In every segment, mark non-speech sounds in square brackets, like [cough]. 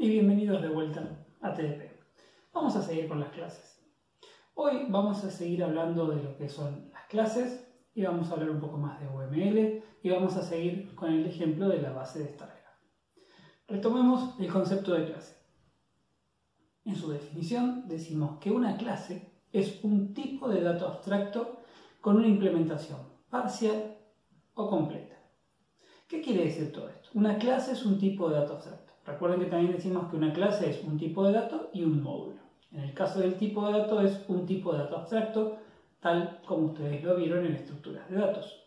y bienvenidos de vuelta a TDP. Vamos a seguir con las clases. Hoy vamos a seguir hablando de lo que son las clases y vamos a hablar un poco más de UML y vamos a seguir con el ejemplo de la base de Stargraph. Retomemos el concepto de clase. En su definición decimos que una clase es un tipo de dato abstracto con una implementación parcial o completa. ¿Qué quiere decir todo esto? Una clase es un tipo de dato abstracto. Recuerden que también decimos que una clase es un tipo de dato y un módulo. En el caso del tipo de dato es un tipo de dato abstracto, tal como ustedes lo vieron en estructuras de datos.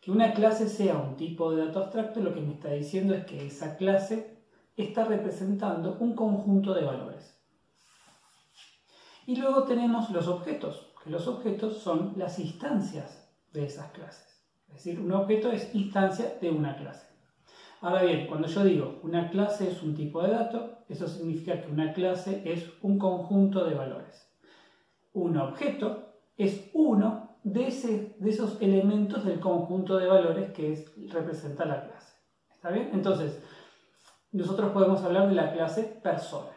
Que una clase sea un tipo de dato abstracto lo que me está diciendo es que esa clase está representando un conjunto de valores. Y luego tenemos los objetos, que los objetos son las instancias de esas clases. Es decir, un objeto es instancia de una clase. Ahora bien, cuando yo digo una clase es un tipo de dato, eso significa que una clase es un conjunto de valores. Un objeto es uno de, esos elementos del conjunto de valores que representa la clase. ¿Está bien? Entonces, nosotros podemos hablar de la clase persona.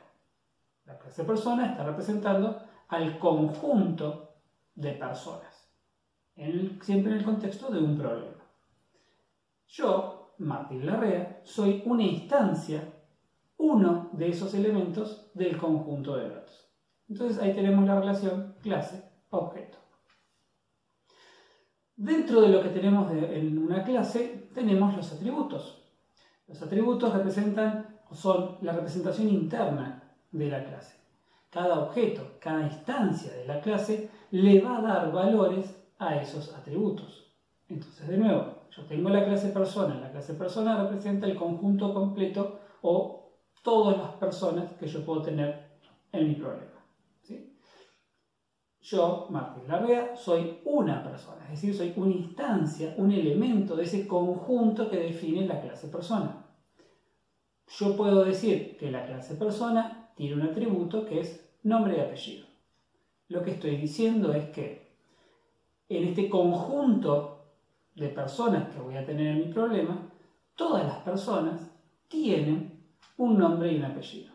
La clase persona está representando al conjunto de personas, siempre en el contexto de un problema. Yo Martín Larrea, soy una instancia, uno de esos elementos del conjunto de datos. Entonces ahí tenemos la relación clase-objeto. Dentro de lo que tenemos en una clase tenemos los atributos. Los atributos representan son la representación interna de la clase. Cada objeto, cada instancia de la clase le va a dar valores a esos atributos. Entonces, de nuevo, yo tengo la clase persona, la clase persona representa el conjunto completo o todas las personas que yo puedo tener en mi problema. Yo, Martín Larrea, soy una persona, es decir, soy una instancia, un elemento de ese conjunto que define la clase persona. Yo puedo decir que la clase persona tiene un atributo que es nombre y apellido. Lo que estoy diciendo es que en este conjunto de personas que voy a tener en mi problema, todas las personas tienen un nombre y un apellido.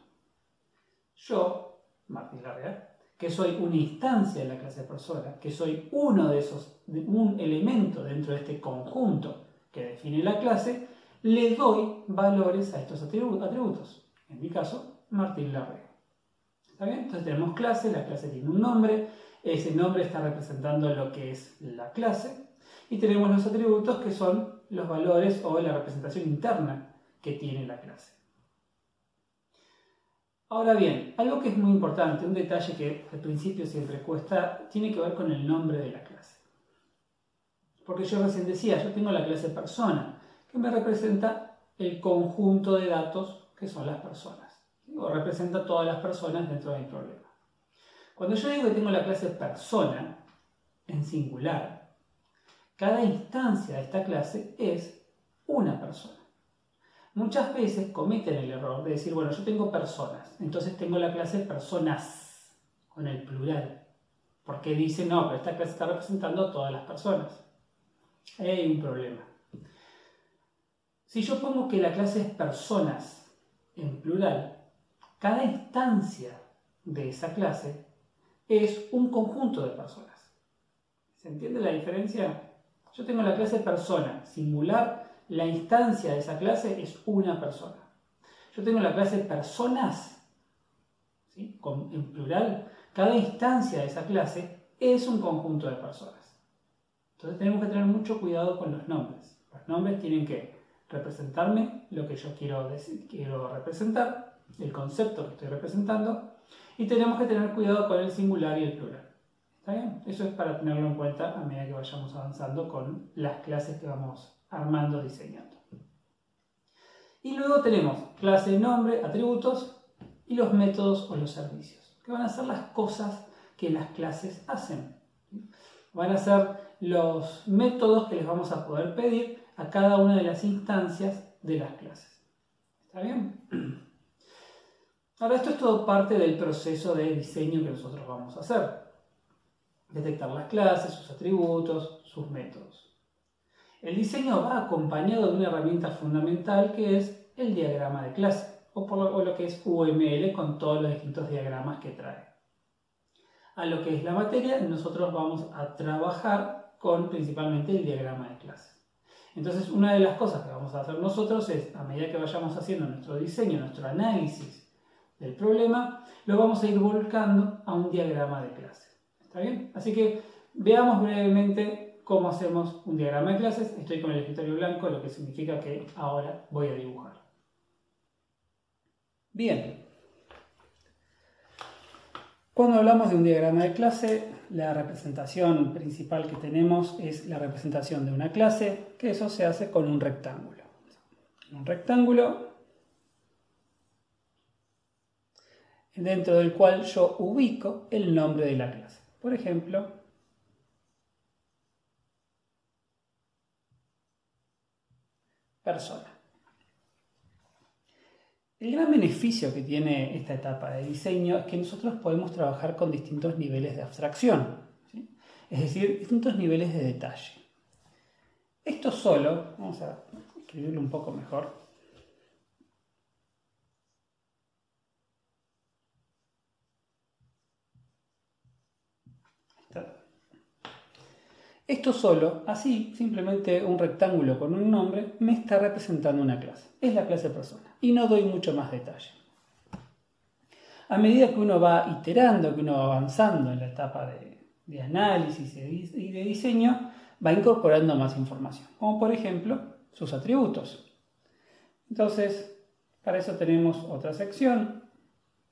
Yo, Martín Larrea, que soy una instancia de la clase persona, que soy uno de esos, un elemento dentro de este conjunto que define la clase, le doy valores a estos atributos. En mi caso, Martín Larrea. ¿Está bien? Entonces tenemos clase, la clase tiene un nombre, ese nombre está representando lo que es la clase, y tenemos los atributos que son los valores o la representación interna que tiene la clase. Ahora bien, algo que es muy importante, un detalle que al principio siempre cuesta, tiene que ver con el nombre de la clase. Porque yo recién decía, yo tengo la clase persona, que me representa el conjunto de datos que son las personas, o representa todas las personas dentro de mi problema. Cuando yo digo que tengo la clase persona, en singular, cada instancia de esta clase es una persona. Muchas veces cometen el error de decir, bueno, yo tengo personas, entonces tengo la clase personas con el plural. Porque dicen, no, pero esta clase está representando a todas las personas. Ahí hay un problema. Si yo pongo que la clase es personas en plural, cada instancia de esa clase es un conjunto de personas. ¿Se entiende la diferencia? Yo tengo la clase persona, singular, la instancia de esa clase es una persona. Yo tengo la clase personas, en plural, cada instancia de esa clase es un conjunto de personas. Entonces tenemos que tener mucho cuidado con los nombres. Los nombres tienen que representarme lo que yo quiero, decir, quiero representar, el concepto que estoy representando, y tenemos que tener cuidado con el singular y el plural. Eso es para tenerlo en cuenta a medida que vayamos avanzando con las clases que vamos armando, diseñando. Y luego tenemos clase, nombre, atributos y los métodos o los servicios, que van a ser las cosas que las clases hacen. Van a ser los métodos que les vamos a poder pedir a cada una de las instancias de las clases. ¿Está bien? Ahora, esto es todo parte del proceso de diseño que nosotros vamos a hacer detectar las clases, sus atributos, sus métodos. El diseño va acompañado de una herramienta fundamental que es el diagrama de clase. o, por lo, que es UML con todos los distintos diagramas que trae. A lo que es la materia, nosotros vamos a trabajar con principalmente el diagrama de clase. Entonces, una de las cosas que vamos a hacer nosotros es, a medida que vayamos haciendo nuestro diseño, nuestro análisis del problema, lo vamos a ir volcando a un diagrama de clase. ¿Está bien? Así que veamos brevemente cómo hacemos un diagrama de clases. Estoy con el escritorio blanco, lo que significa que ahora voy a dibujar. Bien. Cuando hablamos de un diagrama de clase, la representación principal que tenemos es la representación de una clase, que eso se hace con un rectángulo. Un rectángulo dentro del cual yo ubico el nombre de la clase. Por ejemplo, persona. El gran beneficio que tiene esta etapa de diseño es que nosotros podemos trabajar con distintos niveles de abstracción, es decir, distintos niveles de detalle. Esto solo, vamos a escribirlo un poco mejor, Esto solo, así, simplemente un rectángulo con un nombre, me está representando una clase. Es la clase persona. Y no doy mucho más detalle. A medida que uno va iterando, que uno va avanzando en la etapa de, análisis y de diseño, va incorporando más información. Como por ejemplo sus atributos. Entonces, para eso tenemos otra sección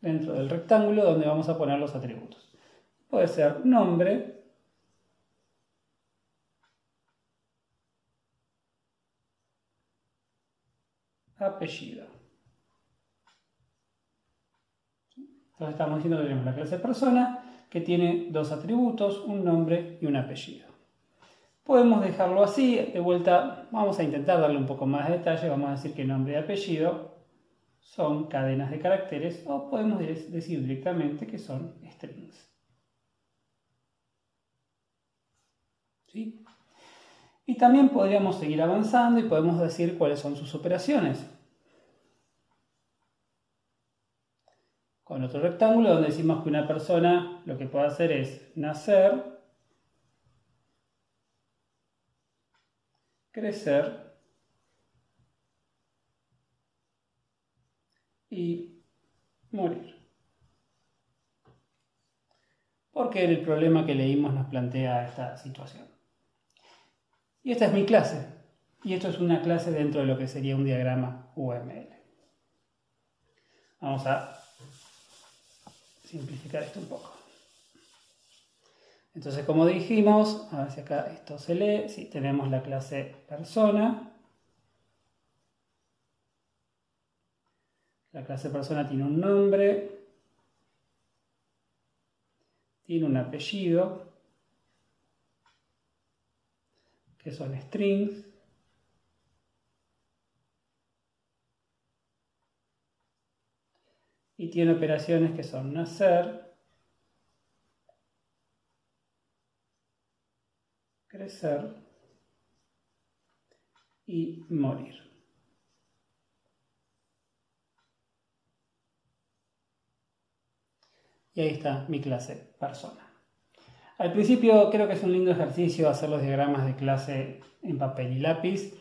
dentro del rectángulo donde vamos a poner los atributos. Puede ser nombre, apellido. Entonces estamos diciendo que tenemos la clase persona que tiene dos atributos, un nombre y un apellido. Podemos dejarlo así, de vuelta vamos a intentar darle un poco más de detalle, vamos a decir que nombre y apellido son cadenas de caracteres o podemos decir directamente que son strings. ¿Sí? Y también podríamos seguir avanzando y podemos decir cuáles son sus operaciones. Con otro rectángulo donde decimos que una persona lo que puede hacer es nacer, crecer y morir. Porque el problema que leímos nos plantea esta situación. Y esta es mi clase. Y esto es una clase dentro de lo que sería un diagrama UML. Vamos a simplificar esto un poco. Entonces, como dijimos, a ver si acá esto se lee, si tenemos la clase persona. La clase persona tiene un nombre, tiene un apellido, que son strings. Y tiene operaciones que son nacer, crecer y morir. Y ahí está mi clase persona. Al principio creo que es un lindo ejercicio hacer los diagramas de clase en papel y lápiz,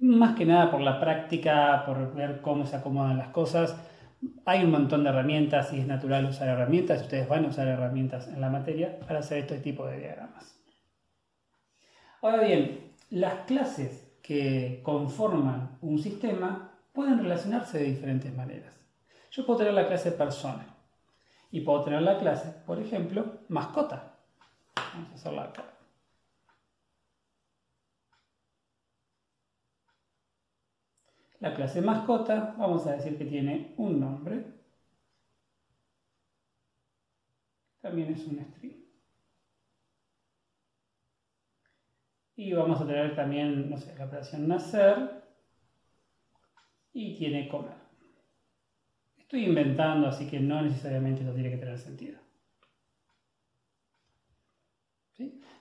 más que nada por la práctica, por ver cómo se acomodan las cosas. Hay un montón de herramientas y es natural usar herramientas, ustedes van a usar herramientas en la materia para hacer este tipo de diagramas. Ahora bien, las clases que conforman un sistema pueden relacionarse de diferentes maneras. Yo puedo tener la clase persona y puedo tener la clase, por ejemplo, mascota. Vamos a hacerla acá. La clase mascota, vamos a decir que tiene un nombre. También es un string. Y vamos a tener también, no sé, la operación nacer. Y tiene comer. Estoy inventando, así que no necesariamente esto tiene que tener sentido.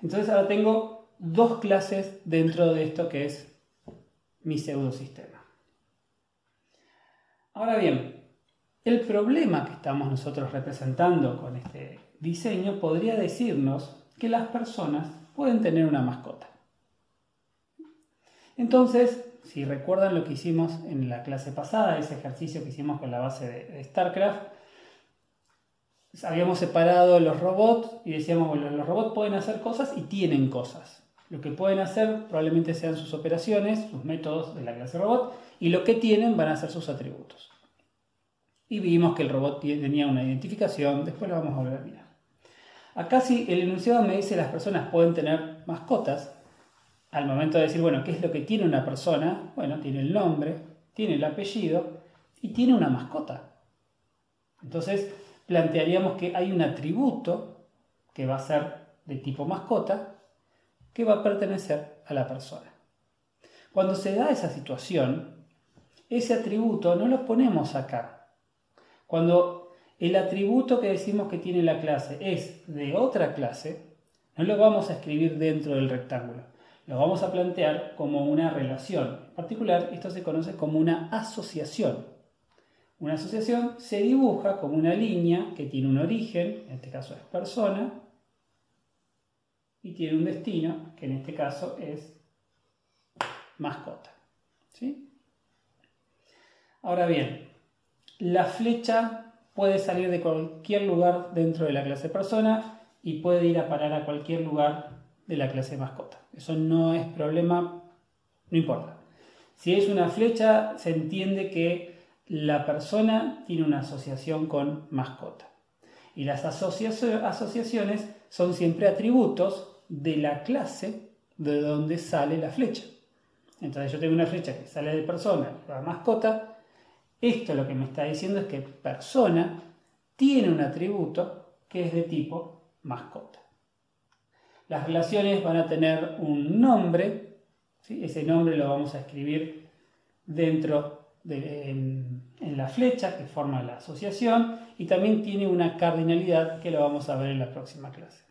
Entonces ahora tengo dos clases dentro de esto que es mi pseudosistema. Ahora bien, el problema que estamos nosotros representando con este diseño podría decirnos que las personas pueden tener una mascota. Entonces, si recuerdan lo que hicimos en la clase pasada, ese ejercicio que hicimos con la base de, StarCraft, habíamos separado los robots y decíamos, bueno, los robots pueden hacer cosas y tienen cosas. Lo que pueden hacer probablemente sean sus operaciones, sus métodos de la clase robot, y lo que tienen van a ser sus atributos. Y vimos que el robot tenía una identificación, después lo vamos a volver a mirar. Acá si el enunciado me dice las personas pueden tener mascotas, al momento de decir, bueno, ¿qué es lo que tiene una persona? Bueno, tiene el nombre, tiene el apellido y tiene una mascota. Entonces, plantearíamos que hay un atributo que va a ser de tipo mascota que va a pertenecer a la persona. Cuando se da esa situación, ese atributo no lo ponemos acá. Cuando el atributo que decimos que tiene la clase es de otra clase, no lo vamos a escribir dentro del rectángulo lo vamos a plantear como una relación. En particular, esto se conoce como una asociación. Una asociación se dibuja como una línea que tiene un origen, en este caso es persona, y tiene un destino, que en este caso es mascota. ¿Sí? Ahora bien, la flecha puede salir de cualquier lugar dentro de la clase persona y puede ir a parar a cualquier lugar de la clase mascota. Eso no es problema, no importa. Si es una flecha, se entiende que la persona tiene una asociación con mascota. Y las asociaciones son siempre atributos de la clase de donde sale la flecha. Entonces yo tengo una flecha que sale de persona a mascota. Esto lo que me está diciendo es que persona tiene un atributo que es de tipo mascota. Las relaciones van a tener un nombre, ese nombre lo vamos a escribir dentro de en, la flecha que forma la asociación y también tiene una cardinalidad que lo vamos a ver en la próxima clase.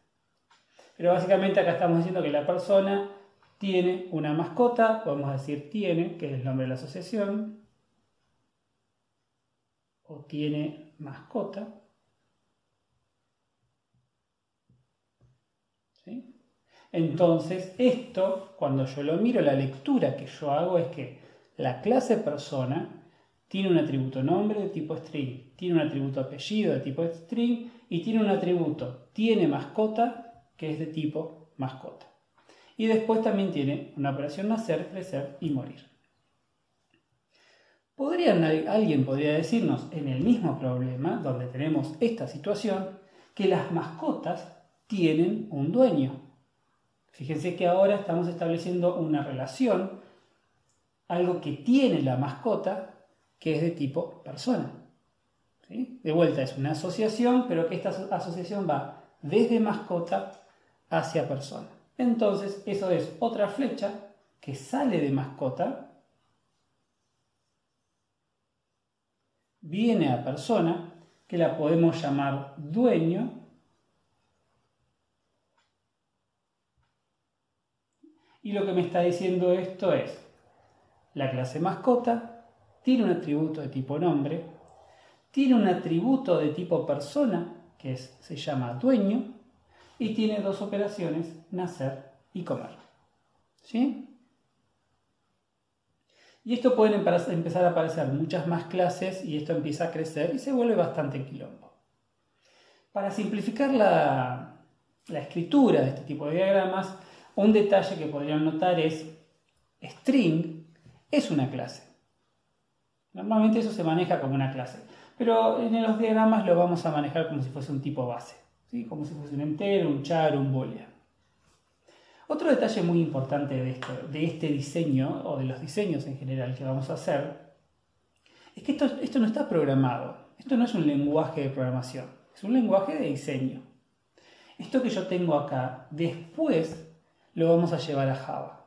Pero básicamente acá estamos diciendo que la persona tiene una mascota, podemos decir tiene, que es el nombre de la asociación, o tiene mascota. Entonces, esto, cuando yo lo miro, la lectura que yo hago es que la clase persona tiene un atributo nombre de tipo string, tiene un atributo apellido de tipo string y tiene un atributo tiene mascota que es de tipo mascota. Y después también tiene una operación nacer, crecer y morir. Alguien podría decirnos en el mismo problema, donde tenemos esta situación, que las mascotas tienen un dueño. Fíjense que ahora estamos estableciendo una relación, algo que tiene la mascota, que es de tipo persona. De vuelta, es una asociación, pero que esta asociación va desde mascota hacia persona. Entonces, eso es otra flecha que sale de mascota, viene a persona, que la podemos llamar dueño, Y lo que me está diciendo esto es, la clase mascota tiene un atributo de tipo nombre, tiene un atributo de tipo persona, que se llama dueño, y tiene dos operaciones, nacer y comer. ¿Sí? Y esto pueden empezar a aparecer muchas más clases y esto empieza a crecer y se vuelve bastante quilombo. Para simplificar la, la escritura de este tipo de diagramas, un detalle que podrían notar es string es una clase. Normalmente eso se maneja como una clase, pero en los diagramas lo vamos a manejar como si fuese un tipo base, ¿sí? como si fuese un entero, un char, un boolean. Otro detalle muy importante de, este diseño, o de los diseños en general que vamos a hacer, es que esto no está programado. Esto no es un lenguaje de programación, es un lenguaje de diseño. Esto que yo tengo acá, después lo vamos a llevar a Java.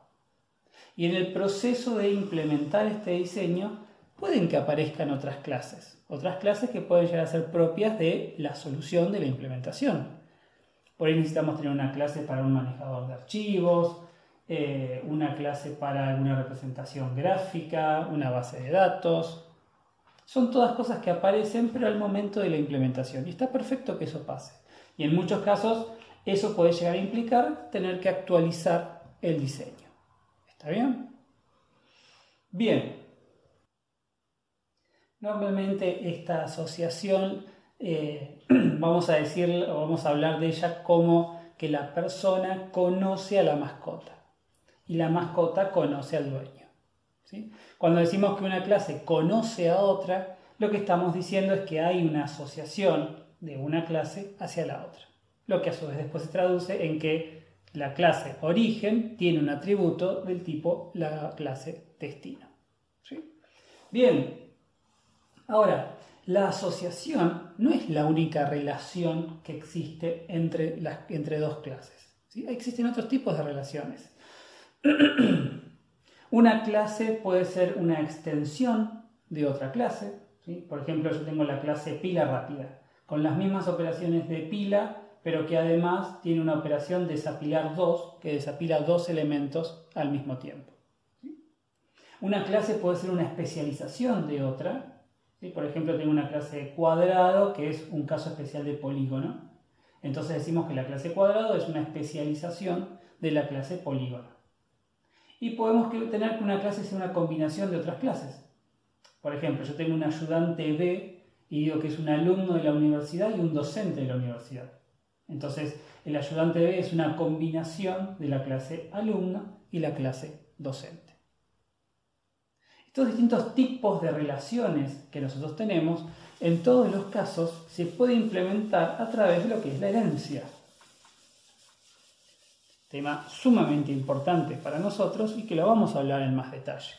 Y en el proceso de implementar este diseño, pueden que aparezcan otras clases, otras clases que pueden llegar a ser propias de la solución de la implementación. Por ahí necesitamos tener una clase para un manejador de archivos, eh, una clase para alguna representación gráfica, una base de datos. Son todas cosas que aparecen, pero al momento de la implementación. Y está perfecto que eso pase. Y en muchos casos, eso puede llegar a implicar tener que actualizar el diseño. ¿Está bien? Bien. Normalmente esta asociación, eh, [clears throat] vamos a decir, vamos a hablar de ella como que la persona conoce a la mascota y la mascota conoce al dueño. Cuando decimos que una clase conoce a otra, lo que estamos diciendo es que hay una asociación de una clase hacia la otra. Lo que a su vez después se traduce en que la clase origen tiene un atributo del tipo la clase destino. Bien, ahora, la asociación no es la única relación que existe entre, las, entre dos clases. Existen otros tipos de relaciones. [clears throat] una clase puede ser una extensión de otra clase. Por ejemplo, yo tengo la clase pila rápida, con las mismas operaciones de pila, pero que además tiene una operación desapilar dos, que desapila dos elementos al mismo tiempo. Una clase puede ser una especialización de otra, por ejemplo, tengo una clase cuadrado que es un caso especial de polígono. Entonces decimos que la clase cuadrado es una especialización de la clase polígono. Y podemos tener que una clase sea una combinación de otras clases. Por ejemplo, yo tengo un ayudante B y digo que es un alumno de la universidad y un docente de la universidad. Entonces, el ayudante B es una combinación de la clase alumno y la clase docente. Estos distintos tipos de relaciones que nosotros tenemos, en todos los casos se puede implementar a través de lo que es la herencia. Tema sumamente importante para nosotros y que lo vamos a hablar en más detalle.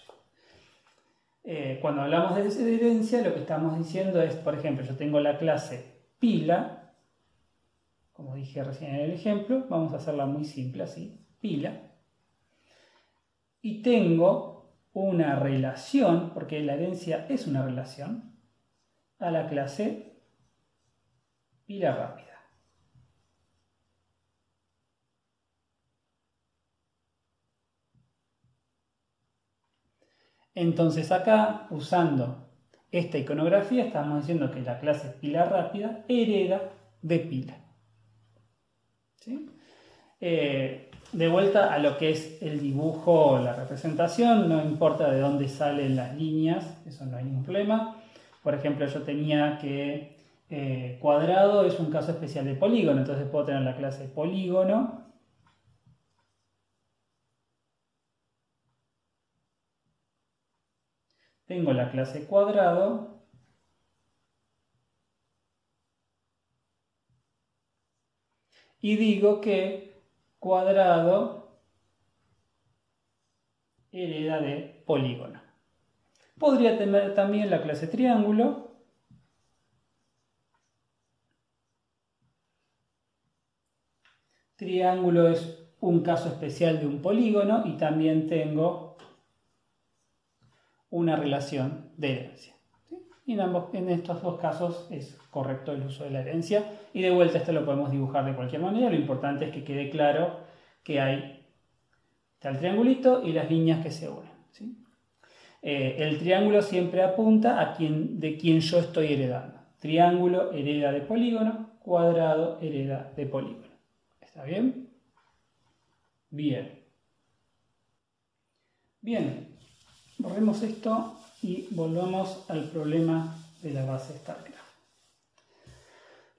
Eh, cuando hablamos de herencia, lo que estamos diciendo es, por ejemplo, yo tengo la clase pila, como dije recién en el ejemplo, vamos a hacerla muy simple así, pila, y tengo una relación, porque la herencia es una relación, a la clase pila rápida. Entonces acá, usando esta iconografía, estamos diciendo que la clase pila rápida hereda de pila. Eh, de vuelta a lo que es el dibujo o la representación, no importa de dónde salen las líneas, eso no hay ningún problema. Por ejemplo, yo tenía que eh, cuadrado es un caso especial de polígono, entonces puedo tener la clase polígono. Tengo la clase cuadrado. Y digo que cuadrado hereda de polígono. Podría tener también la clase triángulo. Triángulo es un caso especial de un polígono y también tengo una relación de herencia. Y en, estos dos casos es correcto el uso de la herencia. Y de vuelta esto lo podemos dibujar de cualquier manera. Lo importante es que quede claro que hay está el triangulito y las líneas que se unen. Eh, el triángulo siempre apunta a quien, de quien yo estoy heredando. Triángulo hereda de polígono, cuadrado hereda de polígono. ¿Está bien? Bien. Bien, borremos esto y volvamos al problema de la base StarCraft.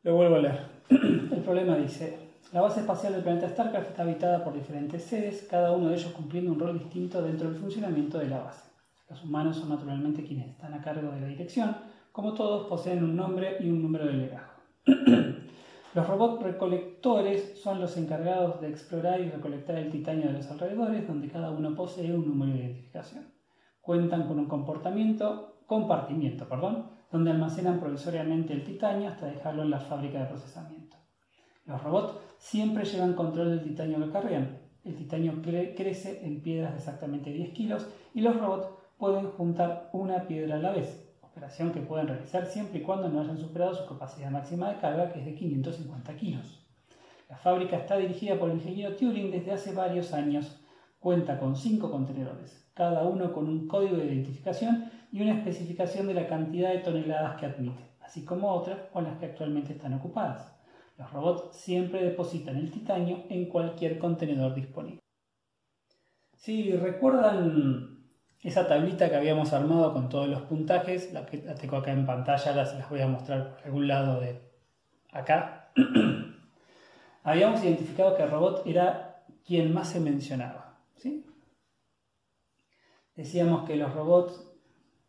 Lo vuelvo a leer. [clears throat] El problema dice, la base espacial del planeta StarCraft está habitada por diferentes seres, cada uno de ellos cumpliendo un rol distinto dentro del funcionamiento de la base. Los humanos son naturalmente quienes están a cargo de la dirección, como todos poseen un nombre y un número de legajo. [clears throat] Los robots recolectores son los encargados de explorar y recolectar el titanio de los alrededores, donde cada uno posee un número de identificación cuentan con un comportamiento, compartimiento, perdón, donde almacenan provisoriamente el titanio hasta dejarlo en la fábrica de procesamiento. Los robots siempre llevan control del titanio que cargan. El titanio crece en piedras de exactamente 10 kilos y los robots pueden juntar una piedra a la vez, operación que pueden realizar siempre y cuando no hayan superado su capacidad máxima de carga, que es de 550 kilos. La fábrica está dirigida por el ingeniero Turing desde hace varios años Cuenta con cinco contenedores, cada uno con un código de identificación y una especificación de la cantidad de toneladas que admite, así como otras con las que actualmente están ocupadas. Los robots siempre depositan el titanio en cualquier contenedor disponible. Si recuerdan esa tablita que habíamos armado con todos los puntajes, la que tengo acá en pantalla, las, las voy a mostrar por algún lado de acá. [clears throat] habíamos identificado que el robot era quien más se mencionaba. ¿sí? Decíamos que los robots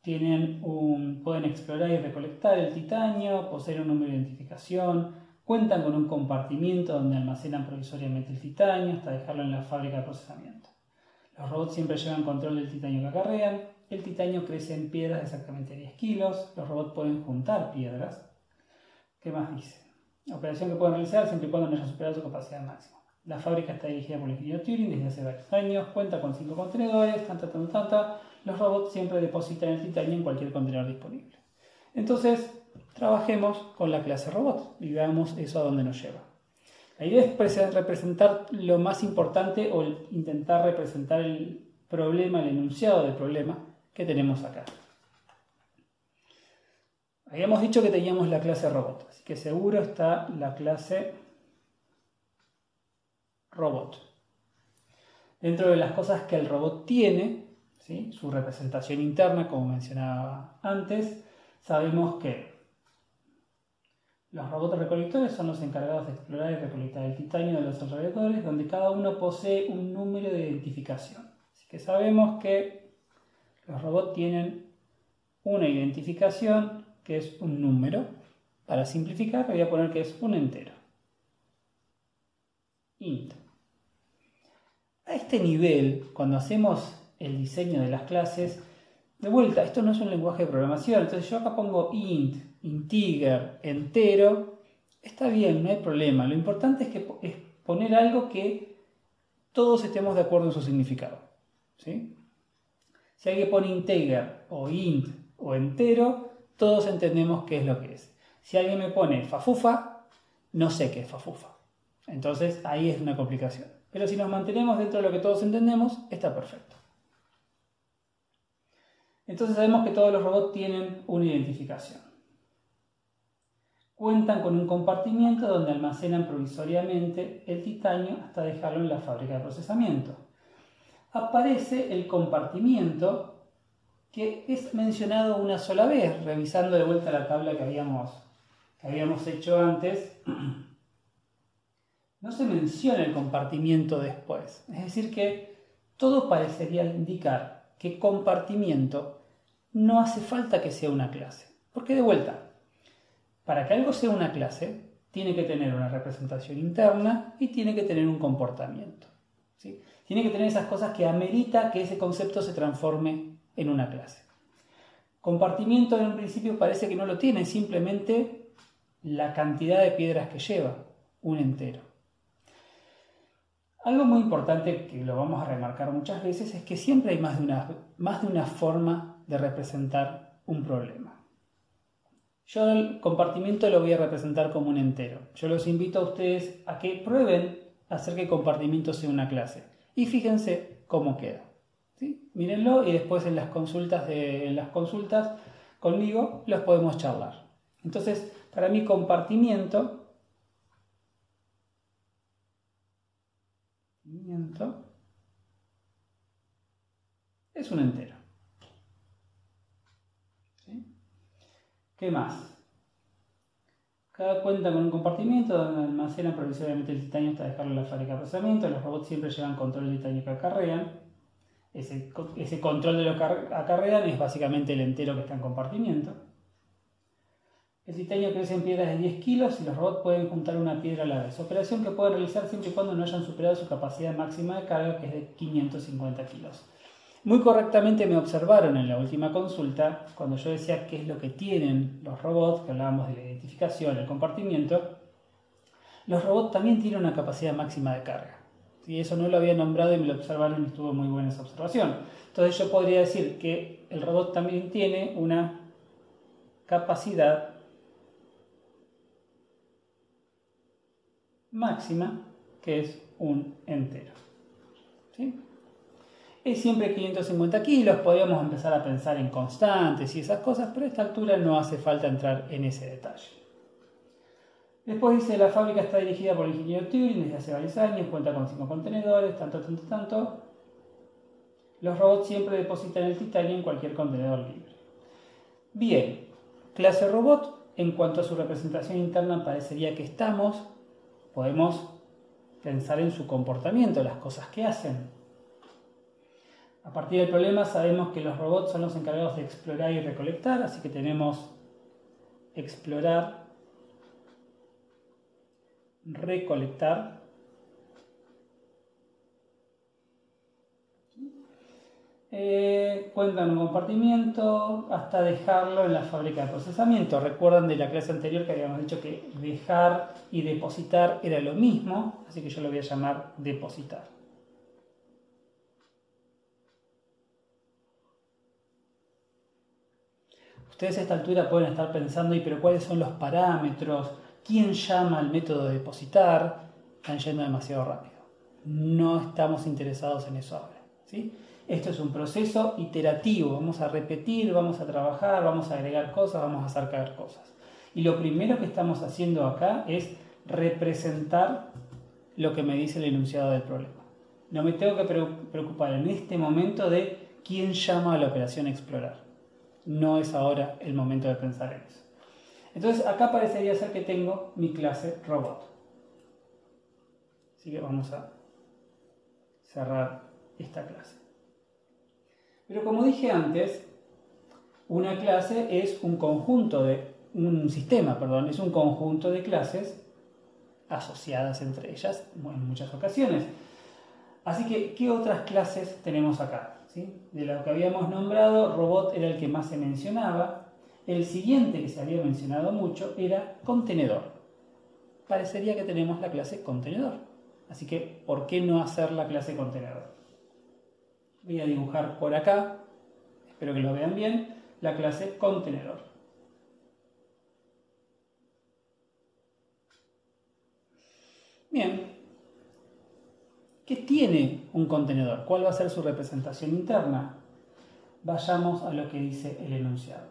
tienen un, pueden explorar y recolectar el titanio, poseen un número de identificación, cuentan con un compartimiento donde almacenan provisoriamente el titanio hasta dejarlo en la fábrica de procesamiento. Los robots siempre llevan control del titanio que acarrean, el titanio crece en piedras de exactamente 10 kilos, los robots pueden juntar piedras. ¿Qué más dice? Operación que pueden realizar siempre y cuando no hayan superado su capacidad máxima. La fábrica está dirigida por el ingeniero Turing desde hace varios años, cuenta con 5 contenedores, tanta, tanta, tanta. Los robots siempre depositan el titanio en cualquier contenedor disponible. Entonces, trabajemos con la clase robot y veamos eso a dónde nos lleva. La idea es representar lo más importante o intentar representar el problema, el enunciado del problema que tenemos acá. Habíamos dicho que teníamos la clase robot, así que seguro está la clase robot. Dentro de las cosas que el robot tiene, su representación interna, como mencionaba antes, sabemos que los robots recolectores son los encargados de explorar y recolectar el titanio de los alrededores, donde cada uno posee un número de identificación. Así que sabemos que los robots tienen una identificación que es un número. Para simplificar, voy a poner que es un entero. int. A este nivel, cuando hacemos el diseño de las clases, de vuelta, esto no es un lenguaje de programación, entonces yo acá pongo int, integer, entero, está bien, no hay problema. Lo importante es, que, es poner algo que todos estemos de acuerdo en su significado. Si alguien pone integer o int o entero, todos entendemos qué es lo que es. Si alguien me pone fafufa, no sé qué es fafufa. Entonces ahí es una complicación. Pero si nos mantenemos dentro de lo que todos entendemos, está perfecto. Entonces sabemos que todos los robots tienen una identificación. Cuentan con un compartimiento donde almacenan provisoriamente el titanio hasta dejarlo en la fábrica de procesamiento. Aparece el compartimiento que es mencionado una sola vez, revisando de vuelta la tabla que habíamos, que habíamos hecho antes. [clears throat] no se menciona el compartimiento después. Es decir, que todo parecería indicar que compartimiento no hace falta que sea una clase. Porque de vuelta, para que algo sea una clase, tiene que tener una representación interna y tiene que tener un comportamiento. ¿sí? Tiene que tener esas cosas que amerita que ese concepto se transforme en una clase. Compartimiento en un principio parece que no lo tiene, simplemente la cantidad de piedras que lleva, un entero. Algo muy importante que lo vamos a remarcar muchas veces es que siempre hay más de una, más de una forma de representar un problema. Yo el compartimiento lo voy a representar como un entero. Yo los invito a ustedes a que prueben hacer que compartimiento sea una clase. Y fíjense cómo queda. ¿sí? Mírenlo y después en las consultas, en las consultas conmigo los podemos charlar. Entonces, para mí compartimiento es un entero. ¿Qué más? Cada cuenta con un compartimiento donde almacenan provisoriamente el titanio hasta dejarlo en la fábrica de procesamiento. Los robots siempre llevan control del titanio que acarrean. Ese, ese control de lo que acarrean es básicamente el entero que está en compartimiento. El titanio crece en piedras de 10 kilos y los robots pueden juntar una piedra a la vez. Operación que pueden realizar siempre y cuando no hayan superado su capacidad máxima de carga, que es de 550 kilos. Muy correctamente me observaron en la última consulta, cuando yo decía qué es lo que tienen los robots, que hablábamos de la identificación, el compartimiento, los robots también tienen una capacidad máxima de carga. Y eso no lo había nombrado y me lo observaron y estuvo muy buena esa observación. Entonces yo podría decir que el robot también tiene una capacidad máxima, que es un entero. Es siempre 550 kilos, podríamos empezar a pensar en constantes y esas cosas, pero a esta altura no hace falta entrar en ese detalle. Después dice, la fábrica está dirigida por el ingeniero Turing desde hace varios años, cuenta con 5 contenedores, tanto, tanto, tanto. Los robots siempre depositan el titanio en cualquier contenedor libre. Bien, clase robot, en cuanto a su representación interna parecería que estamos, podemos pensar en su comportamiento, las cosas que hacen. A partir del problema sabemos que los robots son los encargados de explorar y recolectar, así que tenemos explorar, recolectar. Eh, cuentan un compartimiento hasta dejarlo en la fábrica de procesamiento. Recuerdan de la clase anterior que habíamos dicho que dejar y depositar era lo mismo, así que yo lo voy a llamar depositar. Ustedes a esta altura pueden estar pensando, ¿y pero cuáles son los parámetros? ¿Quién llama al método de depositar? Están yendo demasiado rápido. No estamos interesados en eso ahora. ¿sí? Esto es un proceso iterativo. Vamos a repetir, vamos a trabajar, vamos a agregar cosas, vamos a sacar cosas. Y lo primero que estamos haciendo acá es representar lo que me dice el enunciado del problema. No me tengo que preocupar en este momento de quién llama a la operación explorar no es ahora el momento de pensar en eso. Entonces acá parecería ser que tengo mi clase robot. Así que vamos a cerrar esta clase. Pero como dije antes, una clase es un conjunto de, un sistema, perdón, es un conjunto de clases asociadas entre ellas en muchas ocasiones. Así que, ¿qué otras clases tenemos acá? De lo que habíamos nombrado, robot era el que más se mencionaba. El siguiente que se había mencionado mucho era contenedor. Parecería que tenemos la clase contenedor. Así que, ¿por qué no hacer la clase contenedor? Voy a dibujar por acá, espero que lo vean bien, la clase contenedor. Bien, ¿Qué tiene un contenedor? ¿Cuál va a ser su representación interna? Vayamos a lo que dice el enunciado.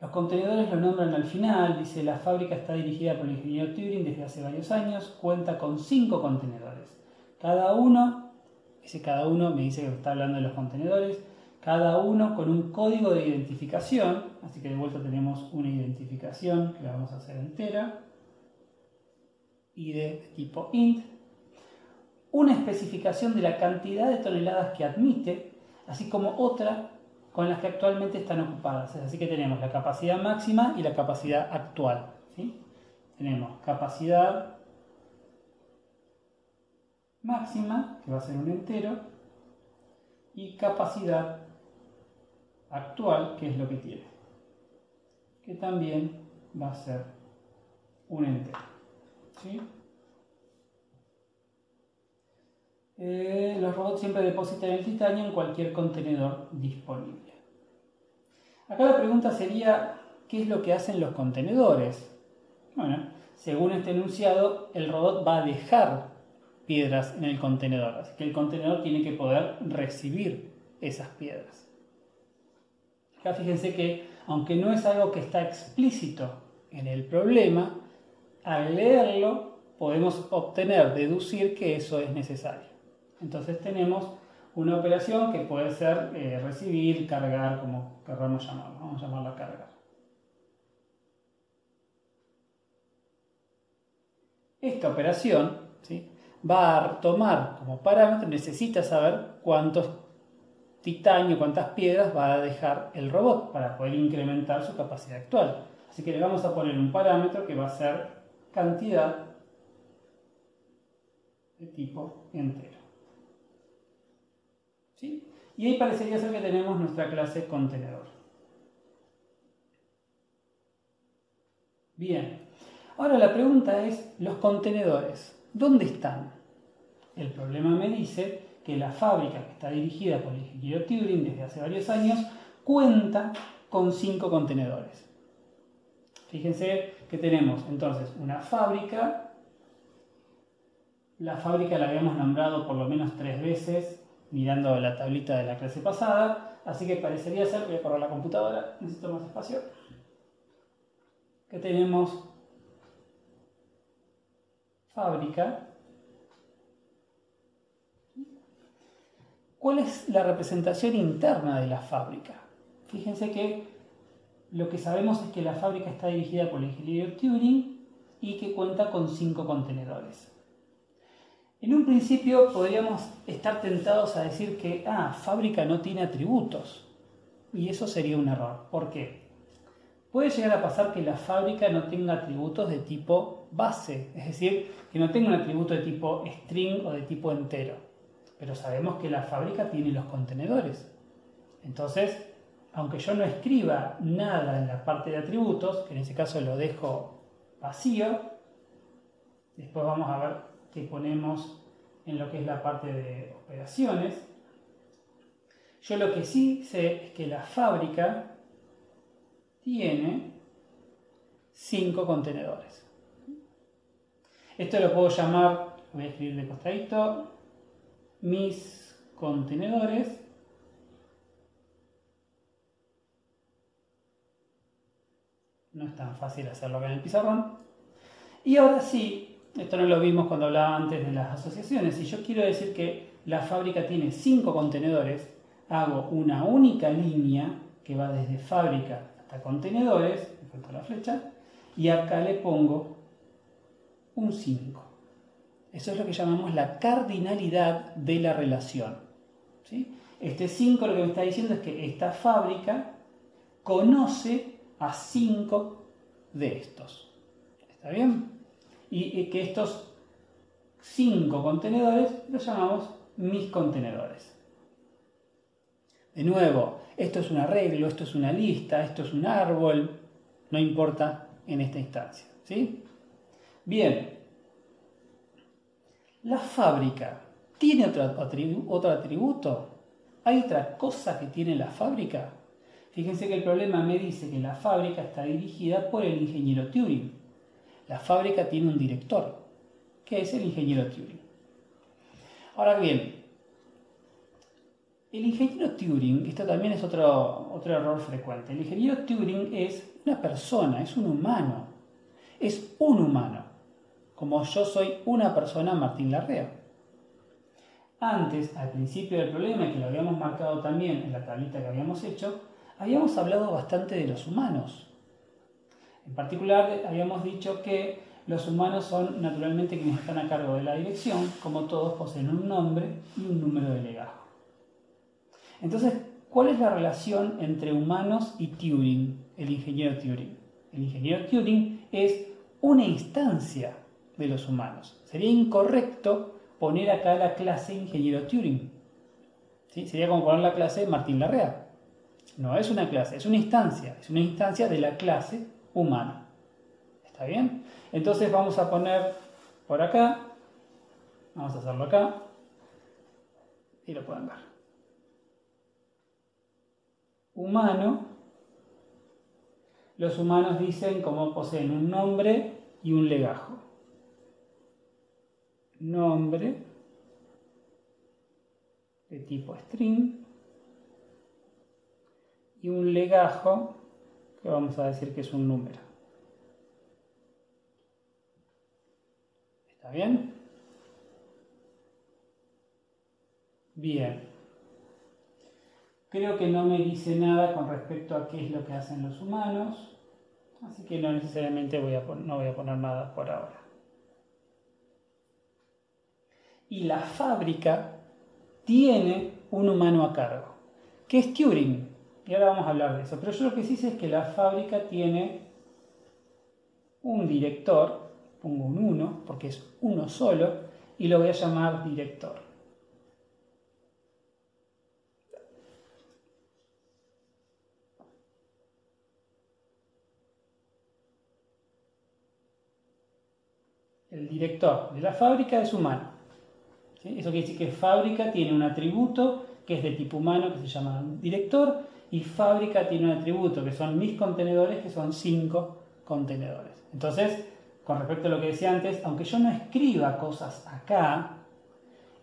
Los contenedores lo nombran al final, dice la fábrica está dirigida por el ingeniero Turing desde hace varios años, cuenta con cinco contenedores. Cada uno, ese cada uno me dice que está hablando de los contenedores, cada uno con un código de identificación, así que de vuelta tenemos una identificación que la vamos a hacer entera, y de tipo int, una especificación de la cantidad de toneladas que admite, así como otra con las que actualmente están ocupadas. Así que tenemos la capacidad máxima y la capacidad actual. Tenemos capacidad máxima, que va a ser un entero, y capacidad actual, que es lo que tiene, que también va a ser un entero. ¿sí? Eh, los robots siempre depositan el titanio en cualquier contenedor disponible. Acá la pregunta sería, ¿qué es lo que hacen los contenedores? Bueno, según este enunciado, el robot va a dejar piedras en el contenedor, así que el contenedor tiene que poder recibir esas piedras. Acá fíjense que, aunque no es algo que está explícito en el problema, al leerlo podemos obtener, deducir que eso es necesario. Entonces tenemos una operación que puede ser eh, recibir, cargar, como querramos llamarlo. Vamos a llamarla cargar. Esta operación ¿sí? Va a tomar como parámetro, necesita saber cuántos titanio, cuántas piedras va a dejar el robot para poder incrementar su capacidad actual. Así que le vamos a poner un parámetro que va a ser cantidad de tipo entero. Y ahí parecería ser que tenemos nuestra clase contenedor. Bien, ahora la pregunta es, los contenedores, ¿dónde están? El problema me dice que la fábrica que está dirigida por el ingeniero Turing desde hace varios años cuenta con cinco contenedores. Fíjense que tenemos entonces una fábrica La fábrica la habíamos nombrado por lo menos tres veces, mirando la tablita de la clase pasada, así que parecería ser, voy a correr la computadora, necesito más espacio, que tenemos fábrica. ¿Cuál es la representación interna de la fábrica? Fíjense que lo que sabemos es que la fábrica está dirigida por el ingeniero Turing y que cuenta con cinco contenedores. En un principio podríamos estar tentados a decir que, ah, fábrica no tiene atributos. Y eso sería un error. ¿Por qué? Puede llegar a pasar que la fábrica no tenga atributos de tipo base, es decir, que no tenga un atributo de tipo string o de tipo entero. Pero sabemos que la fábrica tiene los contenedores. Entonces, aunque yo no escriba nada en la parte de atributos, que en ese caso lo dejo vacío, después vamos a ver que ponemos en lo que es la parte de operaciones. Yo lo que sí sé es que la fábrica tiene cinco contenedores. Esto lo puedo llamar, voy a escribir de costadito, mis contenedores. No es tan fácil hacerlo acá en el pizarrón. Y ahora sí, esto no lo vimos cuando hablaba antes de las asociaciones. Si yo quiero decir que la fábrica tiene cinco contenedores, hago una única línea que va desde fábrica hasta contenedores, me falta la flecha, y acá le pongo un 5. Eso es lo que llamamos la cardinalidad de la relación. Este 5 lo que me está diciendo es que esta fábrica conoce a 5 de estos. ¿Está bien? y que estos cinco contenedores los llamamos mis contenedores. De nuevo, esto es un arreglo, esto es una lista, esto es un árbol, no importa en esta instancia. ¿sí? Bien, la fábrica tiene otro, otro atributo. ¿Hay otra cosa que tiene la fábrica? Fíjense que el problema me dice que la fábrica está dirigida por el ingeniero Turing. La fábrica tiene un director, que es el ingeniero Turing. Ahora bien, el ingeniero Turing, esto también es otro, otro error frecuente, el ingeniero Turing es una persona, es un humano, es un humano, como yo soy una persona Martín Larrea. Antes, al principio del problema, que lo habíamos marcado también en la tablita que habíamos hecho, habíamos hablado bastante de los humanos. En particular, habíamos dicho que los humanos son naturalmente quienes están a cargo de la dirección, como todos poseen un nombre y un número de legajo. Entonces, ¿cuál es la relación entre humanos y Turing, el ingeniero Turing? El ingeniero Turing es una instancia de los humanos. Sería incorrecto poner acá la clase ingeniero Turing. ¿Sí? Sería como poner la clase Martín Larrea. No es una clase, es una instancia. Es una instancia de la clase humano. ¿Está bien? Entonces vamos a poner por acá, vamos a hacerlo acá, y lo pueden ver. Humano, los humanos dicen cómo poseen un nombre y un legajo. Nombre de tipo string y un legajo que vamos a decir que es un número. ¿Está bien? Bien. Creo que no me dice nada con respecto a qué es lo que hacen los humanos, así que no necesariamente voy a no voy a poner nada por ahora. Y la fábrica tiene un humano a cargo, que es Turing. Y ahora vamos a hablar de eso. Pero yo lo que sí sé es que la fábrica tiene un director, pongo un 1 porque es uno solo, y lo voy a llamar director. El director de la fábrica es humano. Eso quiere decir que fábrica tiene un atributo que es de tipo humano, que se llama director, y fábrica tiene un atributo que son mis contenedores, que son cinco contenedores. Entonces, con respecto a lo que decía antes, aunque yo no escriba cosas acá,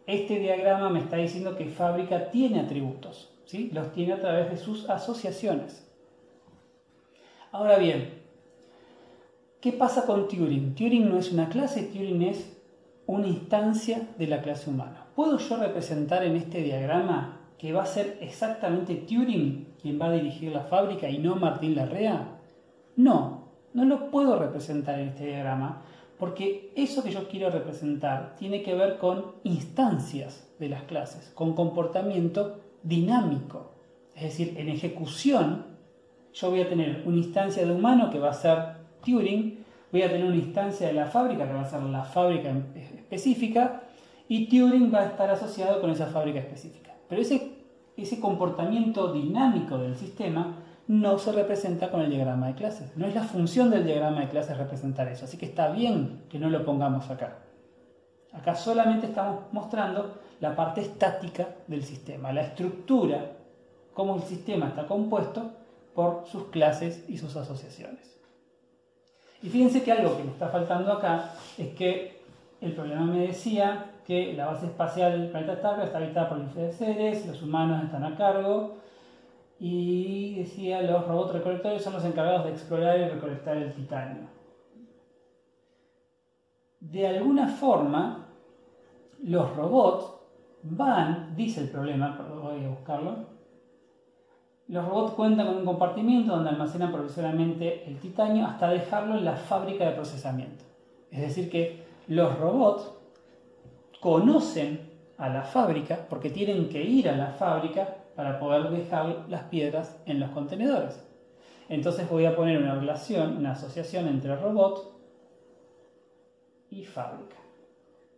este diagrama me está diciendo que fábrica tiene atributos, ¿sí? los tiene a través de sus asociaciones. Ahora bien, ¿qué pasa con Turing? Turing no es una clase, Turing es una instancia de la clase humana. ¿Puedo yo representar en este diagrama que va a ser exactamente Turing quien va a dirigir la fábrica y no Martín Larrea? No, no lo puedo representar en este diagrama porque eso que yo quiero representar tiene que ver con instancias de las clases, con comportamiento dinámico. Es decir, en ejecución yo voy a tener una instancia de humano que va a ser Turing, voy a tener una instancia de la fábrica que va a ser la fábrica específica y Turing va a estar asociado con esa fábrica específica. Pero ese, ese comportamiento dinámico del sistema no se representa con el diagrama de clases. No es la función del diagrama de clases representar eso, así que está bien que no lo pongamos acá. Acá solamente estamos mostrando la parte estática del sistema, la estructura, cómo el sistema está compuesto por sus clases y sus asociaciones. Y fíjense que algo que me está faltando acá es que el problema me decía que la base espacial del planeta Stark está habitada por los seres, los humanos están a cargo, y decía los robots recolectores son los encargados de explorar y recolectar el titanio. De alguna forma, los robots van, dice el problema, voy a buscarlo, los robots cuentan con un compartimiento donde almacenan provisionalmente el titanio hasta dejarlo en la fábrica de procesamiento. Es decir, que los robots conocen a la fábrica porque tienen que ir a la fábrica para poder dejar las piedras en los contenedores. Entonces voy a poner una relación, una asociación entre robot y fábrica.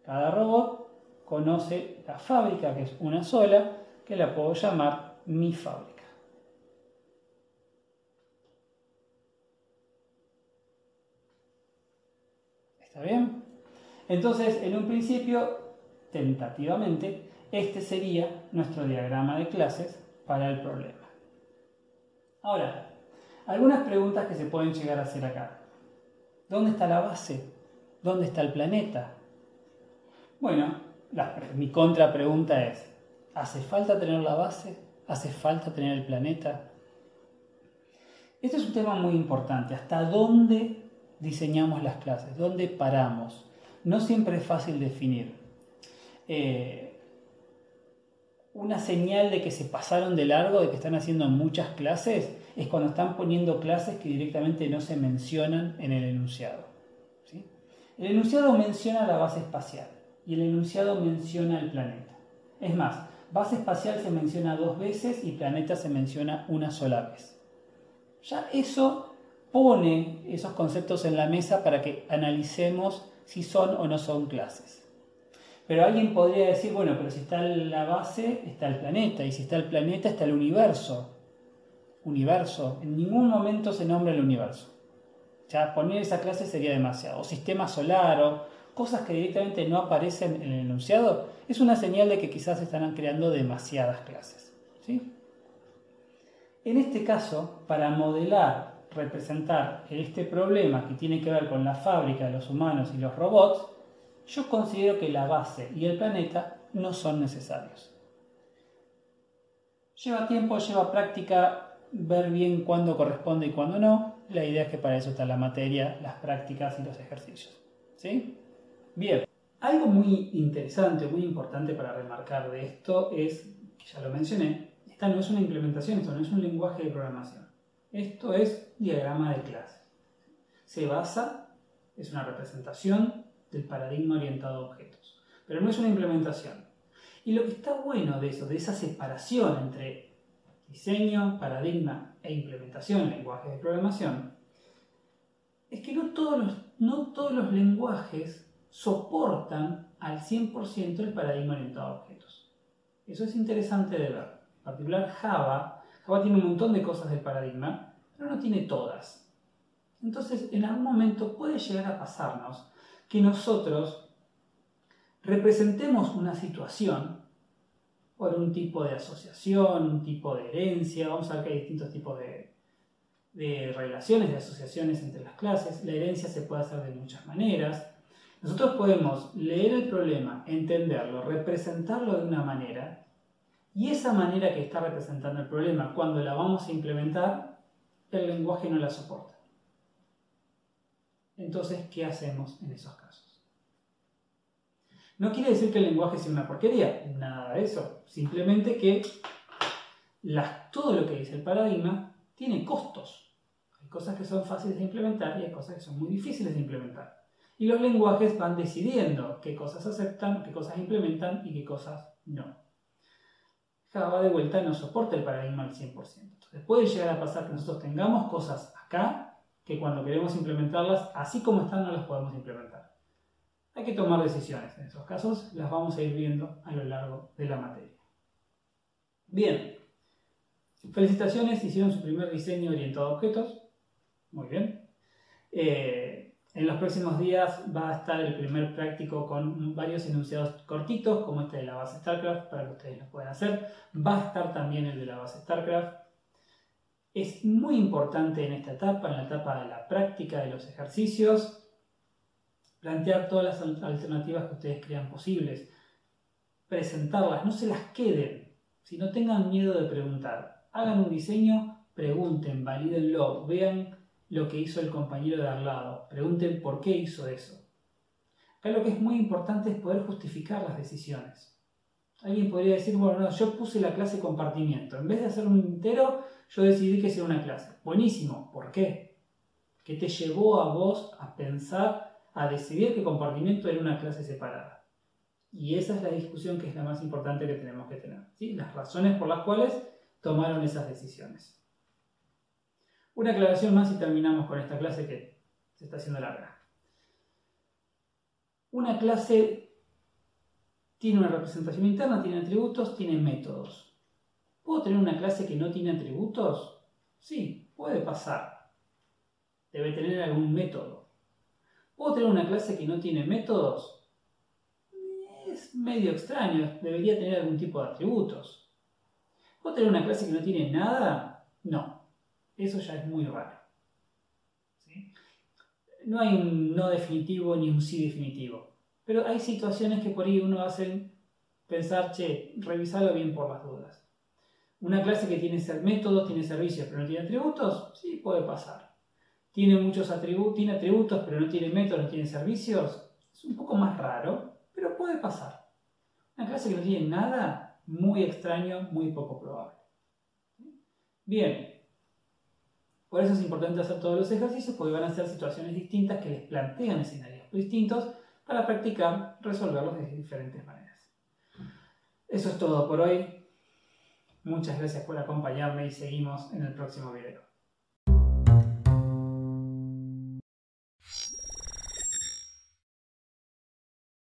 Cada robot conoce la fábrica, que es una sola, que la puedo llamar mi fábrica. ¿Está bien? Entonces, en un principio, tentativamente, este sería nuestro diagrama de clases para el problema. Ahora, algunas preguntas que se pueden llegar a hacer acá. ¿Dónde está la base? ¿Dónde está el planeta? Bueno, mi contrapregunta es, ¿hace falta tener la base? ¿Hace falta tener el planeta? Este es un tema muy importante. ¿Hasta dónde diseñamos las clases? ¿Dónde paramos? No siempre es fácil definir. Eh, una señal de que se pasaron de largo, de que están haciendo muchas clases, es cuando están poniendo clases que directamente no se mencionan en el enunciado. El enunciado menciona la base espacial y el enunciado menciona el planeta. Es más, base espacial se menciona dos veces y planeta se menciona una sola vez. Ya eso pone esos conceptos en la mesa para que analicemos si son o no son clases. Pero alguien podría decir, bueno, pero si está la base, está el planeta, y si está el planeta, está el universo. Universo, en ningún momento se nombra el universo. Ya poner esa clase sería demasiado. O sistema solar, o cosas que directamente no aparecen en el enunciado, es una señal de que quizás están creando demasiadas clases. ¿sí? En este caso, para modelar, representar este problema que tiene que ver con la fábrica de los humanos y los robots, yo considero que la base y el planeta no son necesarios. Lleva tiempo, lleva práctica ver bien cuándo corresponde y cuándo no. La idea es que para eso está la materia, las prácticas y los ejercicios. ¿Sí? Bien. Algo muy interesante, muy importante para remarcar de esto es, que ya lo mencioné, esta no es una implementación, esto no es un lenguaje de programación. Esto es diagrama de clase. Se basa, es una representación del paradigma orientado a objetos. Pero no es una implementación. Y lo que está bueno de eso, de esa separación entre diseño, paradigma e implementación en lenguajes de programación, es que no todos los, no todos los lenguajes soportan al 100% el paradigma orientado a objetos. Eso es interesante de ver. En particular Java, Java tiene un montón de cosas del paradigma, pero no tiene todas. Entonces, en algún momento puede llegar a pasarnos que nosotros representemos una situación por un tipo de asociación, un tipo de herencia, vamos a ver que hay distintos tipos de, de relaciones, de asociaciones entre las clases. La herencia se puede hacer de muchas maneras. Nosotros podemos leer el problema, entenderlo, representarlo de una manera y esa manera que está representando el problema, cuando la vamos a implementar, el lenguaje no la soporta. Entonces, ¿qué hacemos en esos casos? No quiere decir que el lenguaje sea una porquería, nada de eso. Simplemente que todo lo que dice el paradigma tiene costos. Hay cosas que son fáciles de implementar y hay cosas que son muy difíciles de implementar. Y los lenguajes van decidiendo qué cosas aceptan, qué cosas implementan y qué cosas no. Java de vuelta no soporta el paradigma al 100%. Entonces puede llegar a pasar que nosotros tengamos cosas acá que cuando queremos implementarlas, así como están, no las podemos implementar. Hay que tomar decisiones. En esos casos las vamos a ir viendo a lo largo de la materia. Bien, felicitaciones, hicieron su primer diseño orientado a objetos. Muy bien. Eh, en los próximos días va a estar el primer práctico con varios enunciados cortitos, como este de la base StarCraft, para que ustedes lo puedan hacer. Va a estar también el de la base StarCraft. Es muy importante en esta etapa, en la etapa de la práctica de los ejercicios, plantear todas las alternativas que ustedes crean posibles, presentarlas, no se las queden, si no tengan miedo de preguntar. Hagan un diseño, pregunten, valídenlo, vean lo que hizo el compañero de al lado. Pregunten por qué hizo eso. Acá lo que es muy importante es poder justificar las decisiones. Alguien podría decir, bueno, no, yo puse la clase compartimiento. En vez de hacer un entero, yo decidí que sea una clase. Buenísimo. ¿Por qué? ¿Qué te llevó a vos a pensar, a decidir que compartimiento era una clase separada? Y esa es la discusión que es la más importante que tenemos que tener. ¿sí? Las razones por las cuales tomaron esas decisiones. Una aclaración más y terminamos con esta clase que se está haciendo larga. Una clase tiene una representación interna, tiene atributos, tiene métodos. ¿Puedo tener una clase que no tiene atributos? Sí, puede pasar. Debe tener algún método. ¿Puedo tener una clase que no tiene métodos? Es medio extraño, debería tener algún tipo de atributos. ¿Puedo tener una clase que no tiene nada? No, eso ya es muy raro. No hay un no definitivo ni un sí definitivo. Pero hay situaciones que por ahí uno hace pensar, che, revisarlo bien por las dudas. Una clase que tiene métodos, tiene servicios, pero no tiene atributos, sí puede pasar. Tiene muchos atributos, tiene atributos, pero no tiene métodos, no tiene servicios, es un poco más raro, pero puede pasar. Una clase que no tiene nada, muy extraño, muy poco probable. Bien, por eso es importante hacer todos los ejercicios porque van a ser situaciones distintas que les plantean escenarios distintos para practicar resolverlos de diferentes maneras. Eso es todo por hoy. Muchas gracias por acompañarme y seguimos en el próximo video.